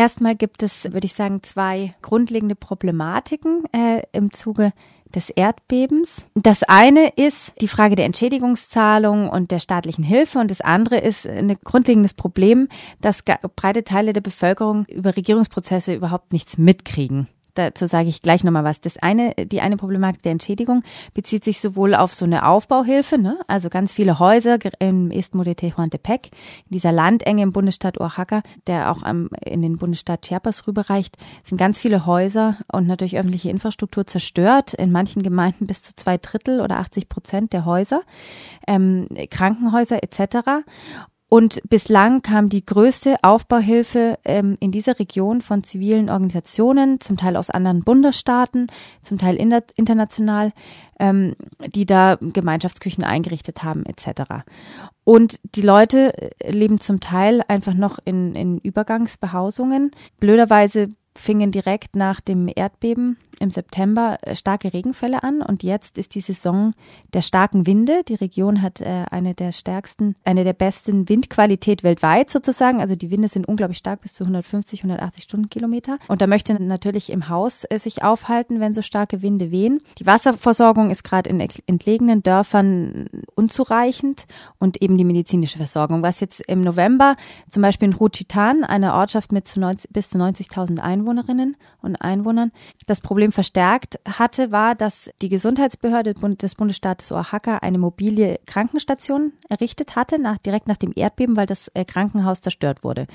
Erstmal gibt es, würde ich sagen, zwei grundlegende Problematiken äh, im Zuge des Erdbebens. Das eine ist die Frage der Entschädigungszahlung und der staatlichen Hilfe und das andere ist ein grundlegendes Problem, dass breite Teile der Bevölkerung über Regierungsprozesse überhaupt nichts mitkriegen dazu sage ich gleich nochmal was. Das eine, die eine Problematik der Entschädigung bezieht sich sowohl auf so eine Aufbauhilfe, ne? also ganz viele Häuser im Istmo de Tehuantepec, in dieser Landenge im Bundesstaat Oaxaca, der auch am, in den Bundesstaat Chiapas rüberreicht, sind ganz viele Häuser und natürlich öffentliche Infrastruktur zerstört. In manchen Gemeinden bis zu zwei Drittel oder 80 Prozent der Häuser, ähm, Krankenhäuser etc. Und bislang kam die größte Aufbauhilfe ähm, in dieser Region von zivilen Organisationen, zum Teil aus anderen Bundesstaaten, zum Teil international, ähm, die da Gemeinschaftsküchen eingerichtet haben etc. Und die Leute äh, leben zum Teil einfach noch in, in Übergangsbehausungen. Blöderweise fingen direkt nach dem Erdbeben im September äh, starke Regenfälle an und jetzt ist die Saison der starken Winde. Die Region hat äh, eine der stärksten, eine der besten Windqualität weltweit sozusagen. Also die Winde sind unglaublich stark bis zu 150, 180 Stundenkilometer. Und da möchte natürlich im Haus äh, sich aufhalten, wenn so starke Winde wehen. Die Wasserversorgung ist gerade in entlegenen Dörfern unzureichend und eben die medizinische Versorgung. Was jetzt im November zum Beispiel in Ruchitan, einer Ortschaft mit zu 90, bis zu 90.000 Einwohnerinnen und Einwohnern, das Problem verstärkt hatte, war, dass die Gesundheitsbehörde des Bundesstaates Oaxaca eine mobile Krankenstation errichtet hatte, nach, direkt nach dem Erdbeben, weil das äh, Krankenhaus zerstört wurde.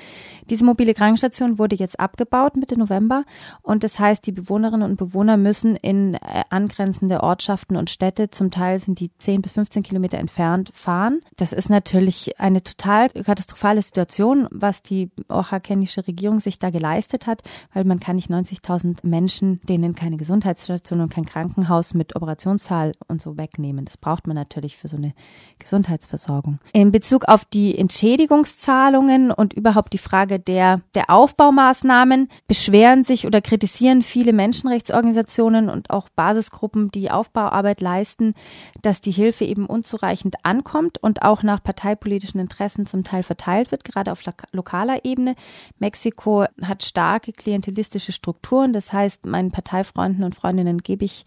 Diese mobile Krankenstation wurde jetzt abgebaut Mitte November und das heißt, die Bewohnerinnen und Bewohner müssen in äh, angrenzende Ortschaften und Städte, zum Teil sind die 10 bis 15 Kilometer entfernt, fahren. Das ist natürlich eine total katastrophale Situation, was die oaxacanische Regierung sich da geleistet hat, weil man kann nicht 90.000 Menschen, denen keine Gesundheitsstation und kein Krankenhaus mit Operationssaal und so wegnehmen. Das braucht man natürlich für so eine Gesundheitsversorgung. In Bezug auf die Entschädigungszahlungen und überhaupt die Frage der, der Aufbaumaßnahmen beschweren sich oder kritisieren viele Menschenrechtsorganisationen und auch Basisgruppen, die Aufbauarbeit leisten, dass die Hilfe eben unzureichend ankommt und auch nach parteipolitischen Interessen zum Teil verteilt wird, gerade auf lokaler Ebene. Mexiko hat starke klientelistische Strukturen. Das heißt, mein Partei Freunden und Freundinnen gebe ich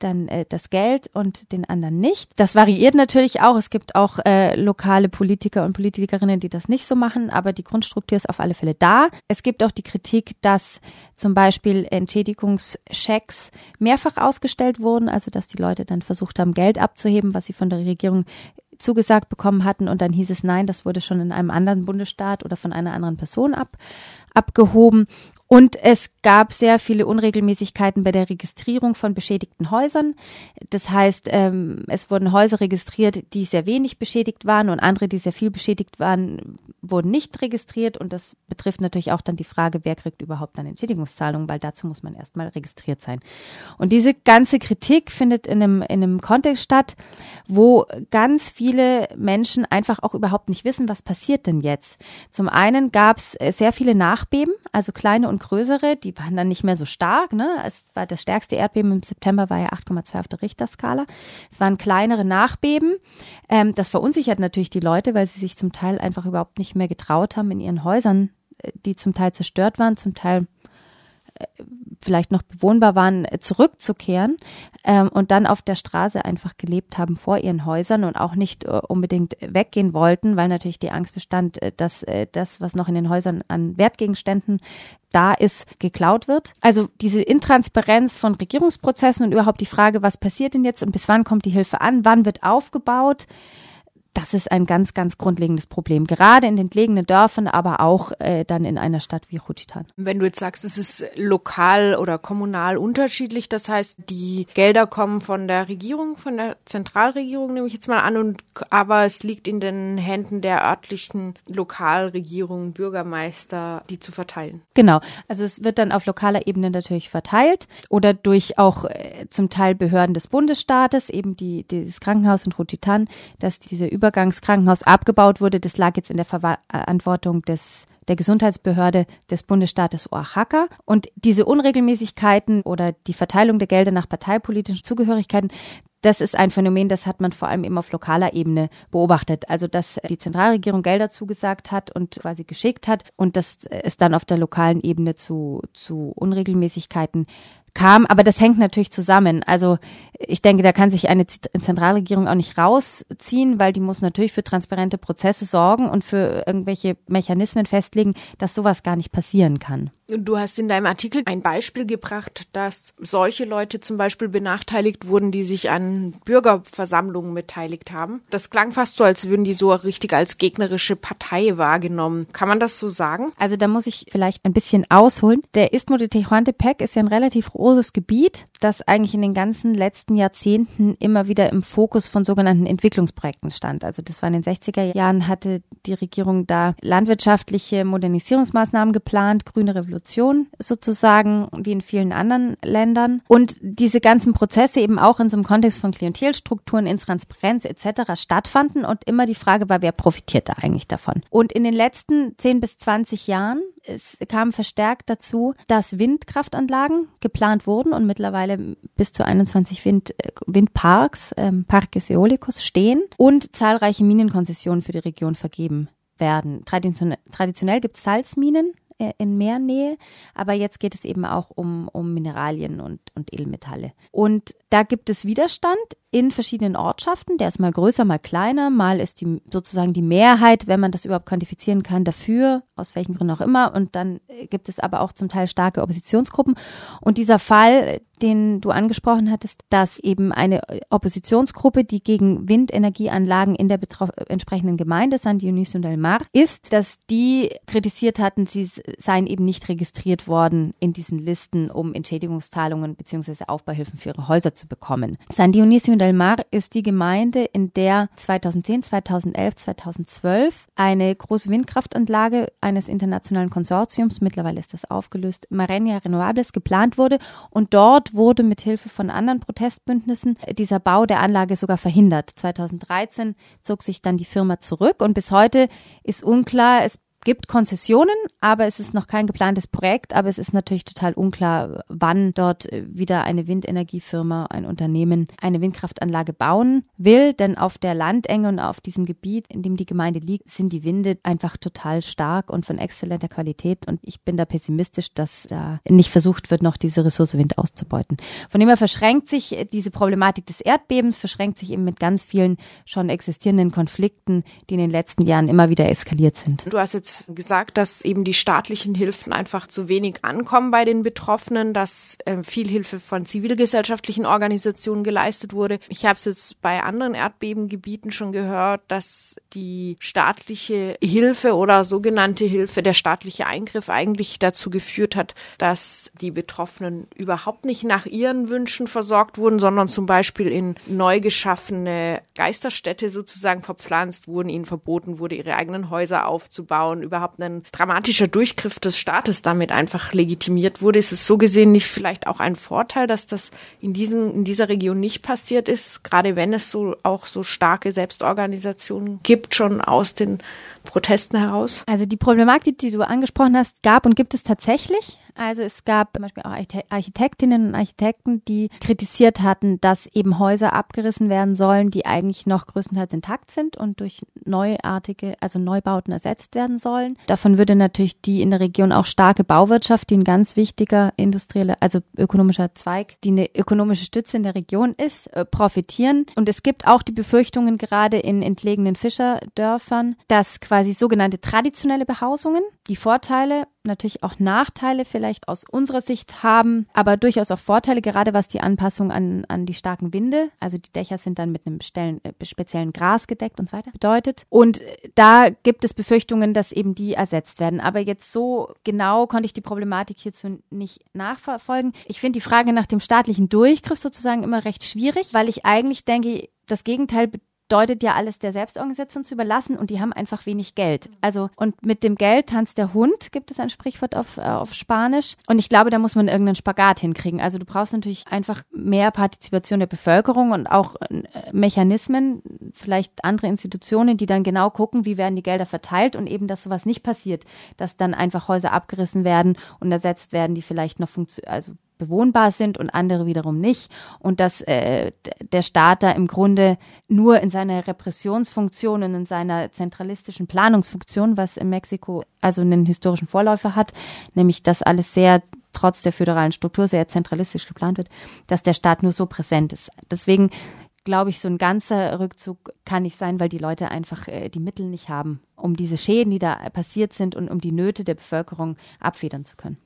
dann äh, das Geld und den anderen nicht. Das variiert natürlich auch. Es gibt auch äh, lokale Politiker und Politikerinnen, die das nicht so machen, aber die Grundstruktur ist auf alle Fälle da. Es gibt auch die Kritik, dass zum Beispiel Entschädigungschecks mehrfach ausgestellt wurden, also dass die Leute dann versucht haben, Geld abzuheben, was sie von der Regierung zugesagt bekommen hatten und dann hieß es nein, das wurde schon in einem anderen Bundesstaat oder von einer anderen Person ab, abgehoben. Und es gab sehr viele Unregelmäßigkeiten bei der Registrierung von beschädigten Häusern. Das heißt, ähm, es wurden Häuser registriert, die sehr wenig beschädigt waren und andere, die sehr viel beschädigt waren, wurden nicht registriert. Und das betrifft natürlich auch dann die Frage, wer kriegt überhaupt eine Entschädigungszahlung, weil dazu muss man erstmal registriert sein. Und diese ganze Kritik findet in einem, in einem Kontext statt, wo ganz viele Menschen einfach auch überhaupt nicht wissen, was passiert denn jetzt. Zum einen gab es sehr viele Nachbeben, also kleine und und größere, die waren dann nicht mehr so stark. Ne? Es war das stärkste Erdbeben im September war ja 8,2 auf der Richterskala. Es waren kleinere Nachbeben. Ähm, das verunsichert natürlich die Leute, weil sie sich zum Teil einfach überhaupt nicht mehr getraut haben in ihren Häusern, äh, die zum Teil zerstört waren, zum Teil vielleicht noch bewohnbar waren, äh, zurückzukehren ähm, und dann auf der Straße einfach gelebt haben vor ihren Häusern und auch nicht äh, unbedingt weggehen wollten, weil natürlich die Angst bestand, äh, dass äh, das, was noch in den Häusern an Wertgegenständen da ist, geklaut wird. Also diese Intransparenz von Regierungsprozessen und überhaupt die Frage, was passiert denn jetzt und bis wann kommt die Hilfe an, wann wird aufgebaut, das ist ein ganz, ganz grundlegendes Problem. Gerade in den entlegenen Dörfern, aber auch äh, dann in einer Stadt wie Juchitan. Wenn du jetzt sagst, es ist lokal oder kommunal unterschiedlich, das heißt, die Gelder kommen von der Regierung, von der Zentralregierung nehme ich jetzt mal an, und aber es liegt in den Händen der örtlichen Lokalregierung, Bürgermeister, die zu verteilen. Genau. Also es wird dann auf lokaler Ebene natürlich verteilt oder durch auch äh, zum Teil Behörden des Bundesstaates, eben die, dieses Krankenhaus in Juchitan, dass diese Über Übergangskrankenhaus abgebaut wurde, das lag jetzt in der Verantwortung des der Gesundheitsbehörde des Bundesstaates Oaxaca. Und diese Unregelmäßigkeiten oder die Verteilung der Gelder nach parteipolitischen Zugehörigkeiten, das ist ein Phänomen, das hat man vor allem eben auf lokaler Ebene beobachtet. Also, dass die Zentralregierung Gelder zugesagt hat und quasi geschickt hat und dass es dann auf der lokalen Ebene zu, zu Unregelmäßigkeiten kam, aber das hängt natürlich zusammen. Also ich denke, da kann sich eine Zentralregierung auch nicht rausziehen, weil die muss natürlich für transparente Prozesse sorgen und für irgendwelche Mechanismen festlegen, dass sowas gar nicht passieren kann. Du hast in deinem Artikel ein Beispiel gebracht, dass solche Leute zum Beispiel benachteiligt wurden, die sich an Bürgerversammlungen beteiligt haben. Das klang fast so, als würden die so richtig als gegnerische Partei wahrgenommen. Kann man das so sagen? Also da muss ich vielleicht ein bisschen ausholen. Der Istmo de Tehuantepec ist ja ein relativ großes Gebiet, das eigentlich in den ganzen letzten Jahrzehnten immer wieder im Fokus von sogenannten Entwicklungsprojekten stand. Also das war in den 60er Jahren, hatte die Regierung da landwirtschaftliche Modernisierungsmaßnahmen geplant, grüne Revolution sozusagen, wie in vielen anderen Ländern. Und diese ganzen Prozesse eben auch in so einem Kontext von Klientelstrukturen, Intransparenz etc. stattfanden und immer die Frage war, wer profitiert da eigentlich davon? Und in den letzten 10 bis 20 Jahren es kam verstärkt dazu, dass Windkraftanlagen geplant wurden und mittlerweile bis zu 21 Wind, äh, Windparks, ähm, Parques Eolicos stehen und zahlreiche Minenkonzessionen für die Region vergeben werden. Traditionell, traditionell gibt es Salzminen äh, in Meernähe, aber jetzt geht es eben auch um, um Mineralien und, und Edelmetalle. Und da gibt es Widerstand in verschiedenen Ortschaften. Der ist mal größer, mal kleiner. Mal ist die sozusagen die Mehrheit, wenn man das überhaupt quantifizieren kann, dafür, aus welchen Gründen auch immer. Und dann gibt es aber auch zum Teil starke Oppositionsgruppen. Und dieser Fall, den du angesprochen hattest, dass eben eine Oppositionsgruppe, die gegen Windenergieanlagen in der entsprechenden Gemeinde, San Dionisio del Mar, ist, dass die kritisiert hatten, sie seien eben nicht registriert worden in diesen Listen, um Entschädigungszahlungen bzw. Aufbauhilfen für ihre Häuser zu bekommen. San Dionisio del Mar ist die Gemeinde, in der 2010, 2011, 2012 eine große Windkraftanlage eines internationalen Konsortiums, mittlerweile ist das aufgelöst, Marenia Renovables, geplant wurde. Und dort wurde mit Hilfe von anderen Protestbündnissen dieser Bau der Anlage sogar verhindert. 2013 zog sich dann die Firma zurück und bis heute ist unklar, es gibt Konzessionen, aber es ist noch kein geplantes Projekt. Aber es ist natürlich total unklar, wann dort wieder eine Windenergiefirma, ein Unternehmen eine Windkraftanlage bauen will. Denn auf der Landenge und auf diesem Gebiet, in dem die Gemeinde liegt, sind die Winde einfach total stark und von exzellenter Qualität. Und ich bin da pessimistisch, dass da nicht versucht wird, noch diese Ressource Wind auszubeuten. Von dem her verschränkt sich diese Problematik des Erdbebens, verschränkt sich eben mit ganz vielen schon existierenden Konflikten, die in den letzten Jahren immer wieder eskaliert sind. Du hast jetzt gesagt, dass eben die staatlichen Hilfen einfach zu wenig ankommen bei den Betroffenen, dass äh, viel Hilfe von zivilgesellschaftlichen Organisationen geleistet wurde. Ich habe es jetzt bei anderen Erdbebengebieten schon gehört, dass die staatliche Hilfe oder sogenannte Hilfe, der staatliche Eingriff eigentlich dazu geführt hat, dass die Betroffenen überhaupt nicht nach ihren Wünschen versorgt wurden, sondern zum Beispiel in neu geschaffene Geisterstädte sozusagen verpflanzt wurden, ihnen verboten wurde, ihre eigenen Häuser aufzubauen, überhaupt ein dramatischer Durchgriff des Staates damit einfach legitimiert wurde. Ist es so gesehen nicht vielleicht auch ein Vorteil, dass das in diesem, in dieser Region nicht passiert ist, gerade wenn es so auch so starke Selbstorganisationen gibt, schon aus den Protesten heraus? Also die Problematik, die du angesprochen hast, gab und gibt es tatsächlich. Also es gab zum Beispiel auch Architektinnen und Architekten, die kritisiert hatten, dass eben Häuser abgerissen werden sollen, die eigentlich noch größtenteils intakt sind und durch neuartige, also Neubauten ersetzt werden sollen. Davon würde natürlich die in der Region auch starke Bauwirtschaft, die ein ganz wichtiger industrieller, also ökonomischer Zweig, die eine ökonomische Stütze in der Region ist, äh, profitieren. Und es gibt auch die Befürchtungen gerade in entlegenen Fischerdörfern, dass quasi sogenannte traditionelle Behausungen die Vorteile natürlich auch Nachteile vielleicht aus unserer Sicht haben, aber durchaus auch Vorteile, gerade was die Anpassung an, an die starken Winde, also die Dächer sind dann mit einem stellen, äh, speziellen Gras gedeckt und so weiter, bedeutet. Und da gibt es Befürchtungen, dass eben die ersetzt werden. Aber jetzt so genau konnte ich die Problematik hierzu nicht nachverfolgen. Ich finde die Frage nach dem staatlichen Durchgriff sozusagen immer recht schwierig, weil ich eigentlich denke, das Gegenteil deutet ja alles der Selbstorganisation zu überlassen und die haben einfach wenig Geld. Also und mit dem Geld tanzt der Hund, gibt es ein Sprichwort auf, äh, auf Spanisch. Und ich glaube, da muss man irgendeinen Spagat hinkriegen. Also du brauchst natürlich einfach mehr Partizipation der Bevölkerung und auch äh, Mechanismen, vielleicht andere Institutionen, die dann genau gucken, wie werden die Gelder verteilt und eben, dass sowas nicht passiert, dass dann einfach Häuser abgerissen werden und ersetzt werden, die vielleicht noch funktionieren, also bewohnbar sind und andere wiederum nicht. Und dass äh, der Staat da im Grunde nur in seiner Repressionsfunktion und in seiner zentralistischen Planungsfunktion, was in Mexiko also einen historischen Vorläufer hat, nämlich dass alles sehr trotz der föderalen Struktur sehr zentralistisch geplant wird, dass der Staat nur so präsent ist. Deswegen glaube ich, so ein ganzer Rückzug kann nicht sein, weil die Leute einfach äh, die Mittel nicht haben, um diese Schäden, die da passiert sind und um die Nöte der Bevölkerung abfedern zu können.